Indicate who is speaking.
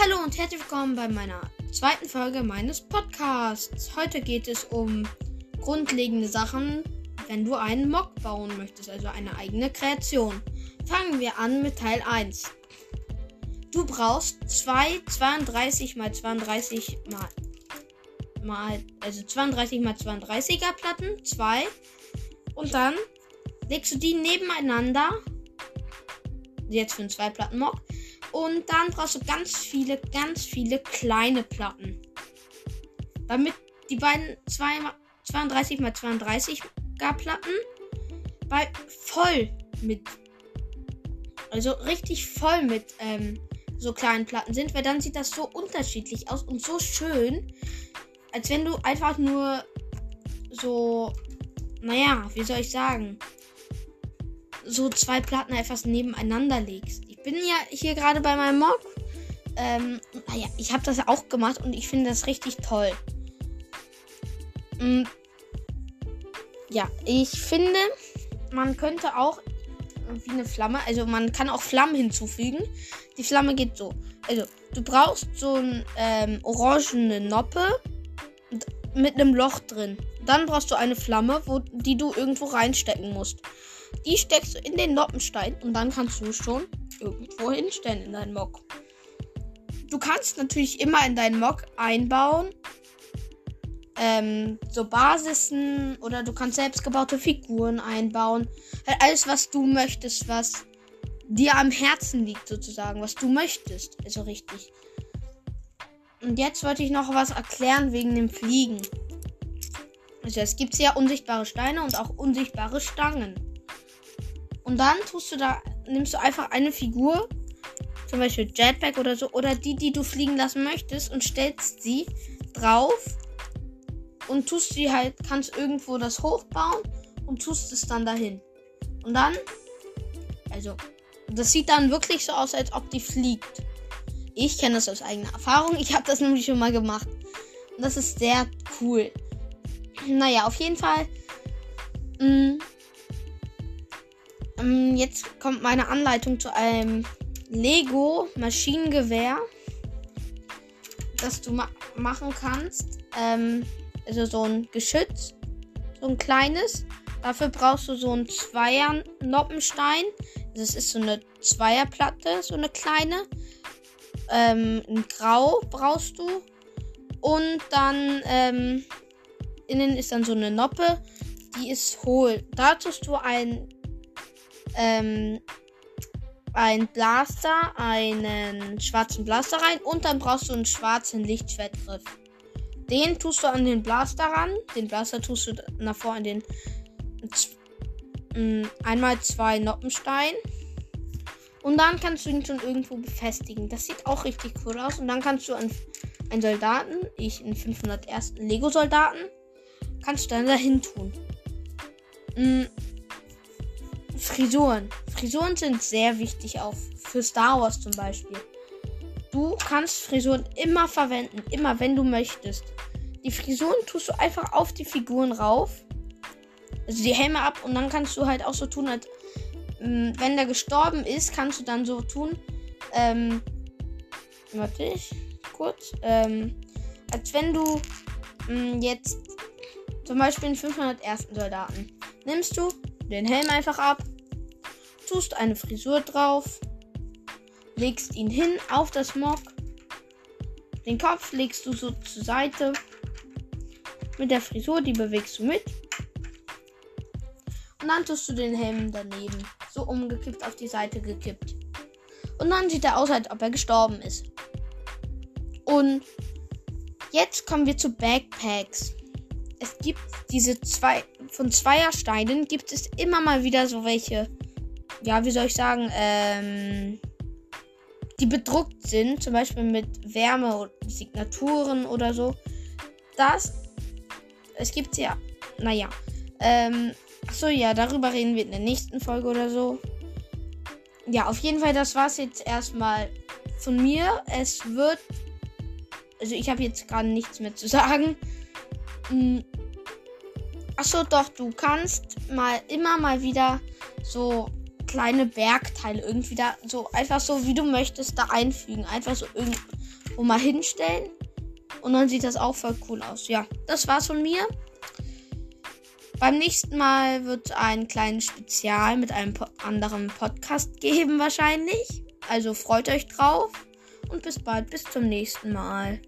Speaker 1: Hallo und herzlich willkommen bei meiner zweiten Folge meines Podcasts. Heute geht es um grundlegende Sachen, wenn du einen Mock bauen möchtest, also eine eigene Kreation. Fangen wir an mit Teil 1. Du brauchst zwei 32 mal 32 mal, mal also 32 mal 32er Platten, zwei und dann legst du die nebeneinander. Jetzt für einen zwei Platten Mock und dann brauchst du ganz viele, ganz viele kleine Platten. Damit die beiden 32 x 32 Platten bei voll mit. Also richtig voll mit ähm, so kleinen Platten sind, weil dann sieht das so unterschiedlich aus und so schön, als wenn du einfach nur so, naja, wie soll ich sagen, so zwei Platten etwas nebeneinander legst bin ja hier gerade bei meinem Mob. Ähm, naja, ich habe das auch gemacht und ich finde das richtig toll. Mhm. Ja, ich finde, man könnte auch wie eine Flamme, also man kann auch Flammen hinzufügen. Die Flamme geht so. Also, du brauchst so ein ähm, orangene Noppe mit einem Loch drin. Dann brauchst du eine Flamme, wo, die du irgendwo reinstecken musst. Die steckst du in den Noppenstein und dann kannst du schon irgendwo hinstellen in deinen Mock. Du kannst natürlich immer in deinen Mock einbauen. Ähm, so Basisen oder du kannst selbstgebaute Figuren einbauen. Halt alles, was du möchtest, was dir am Herzen liegt, sozusagen, was du möchtest. Also richtig. Und jetzt wollte ich noch was erklären wegen dem Fliegen. Also es gibt ja unsichtbare Steine und auch unsichtbare Stangen. Und dann tust du da nimmst du einfach eine Figur, zum Beispiel Jetpack oder so, oder die, die du fliegen lassen möchtest und stellst sie drauf und tust sie halt, kannst irgendwo das hochbauen und tust es dann dahin. Und dann, also, das sieht dann wirklich so aus, als ob die fliegt. Ich kenne das aus eigener Erfahrung. Ich habe das nämlich schon mal gemacht. Und das ist sehr cool. Naja, auf jeden Fall. Mh, mm, ähm, jetzt kommt meine Anleitung zu einem Lego Maschinengewehr, das du ma machen kannst. Ähm, also so ein Geschütz, so ein kleines. Dafür brauchst du so einen Zweier Noppenstein. Das ist so eine Zweierplatte, so eine kleine. Ähm, ein Grau brauchst du. Und dann ähm, innen ist dann so eine Noppe. Die ist hohl. Da tust du ein ähm, ein Blaster, einen schwarzen Blaster rein und dann brauchst du einen schwarzen Lichtschwertgriff. Den tust du an den Blaster ran. Den Blaster tust du nach vor in den einmal zwei Noppenstein. Und dann kannst du ihn schon irgendwo befestigen. Das sieht auch richtig cool aus. Und dann kannst du einen, einen Soldaten, ich in 501. Lego-Soldaten, kannst du dann dahin tun. Frisuren. Frisuren sind sehr wichtig, auch für Star Wars zum Beispiel. Du kannst Frisuren immer verwenden, immer wenn du möchtest. Die Frisuren tust du einfach auf die Figuren rauf. Also die Helme ab und dann kannst du halt auch so tun, als mm, wenn der gestorben ist, kannst du dann so tun. Ähm, warte ich kurz. Ähm, als wenn du mh, mm, jetzt zum Beispiel einen 501. Soldaten nimmst du den Helm einfach ab, tust eine Frisur drauf, legst ihn hin auf das Mock, den Kopf legst du so zur Seite, mit der Frisur, die bewegst du mit. Und dann tust du den Helm daneben, so umgekippt auf die Seite gekippt. Und dann sieht er aus, als ob er gestorben ist. Und jetzt kommen wir zu Backpacks. Es gibt diese zwei von Zweiersteinen gibt es immer mal wieder so welche, ja, wie soll ich sagen, ähm, die bedruckt sind, zum Beispiel mit Wärme und Signaturen oder so. Das, es gibt ja, naja, ähm, achso, ja, darüber reden wir in der nächsten Folge oder so. Ja, auf jeden Fall, das war's jetzt erstmal von mir. Es wird, also ich habe jetzt gerade nichts mehr zu sagen. Hm, Achso, doch, du kannst mal immer mal wieder so kleine Bergteile irgendwie da so einfach so wie du möchtest da einfügen. Einfach so wo mal hinstellen. Und dann sieht das auch voll cool aus. Ja, das war's von mir. Beim nächsten Mal wird ein kleines Spezial mit einem po anderen Podcast geben wahrscheinlich. Also freut euch drauf und bis bald, bis zum nächsten Mal.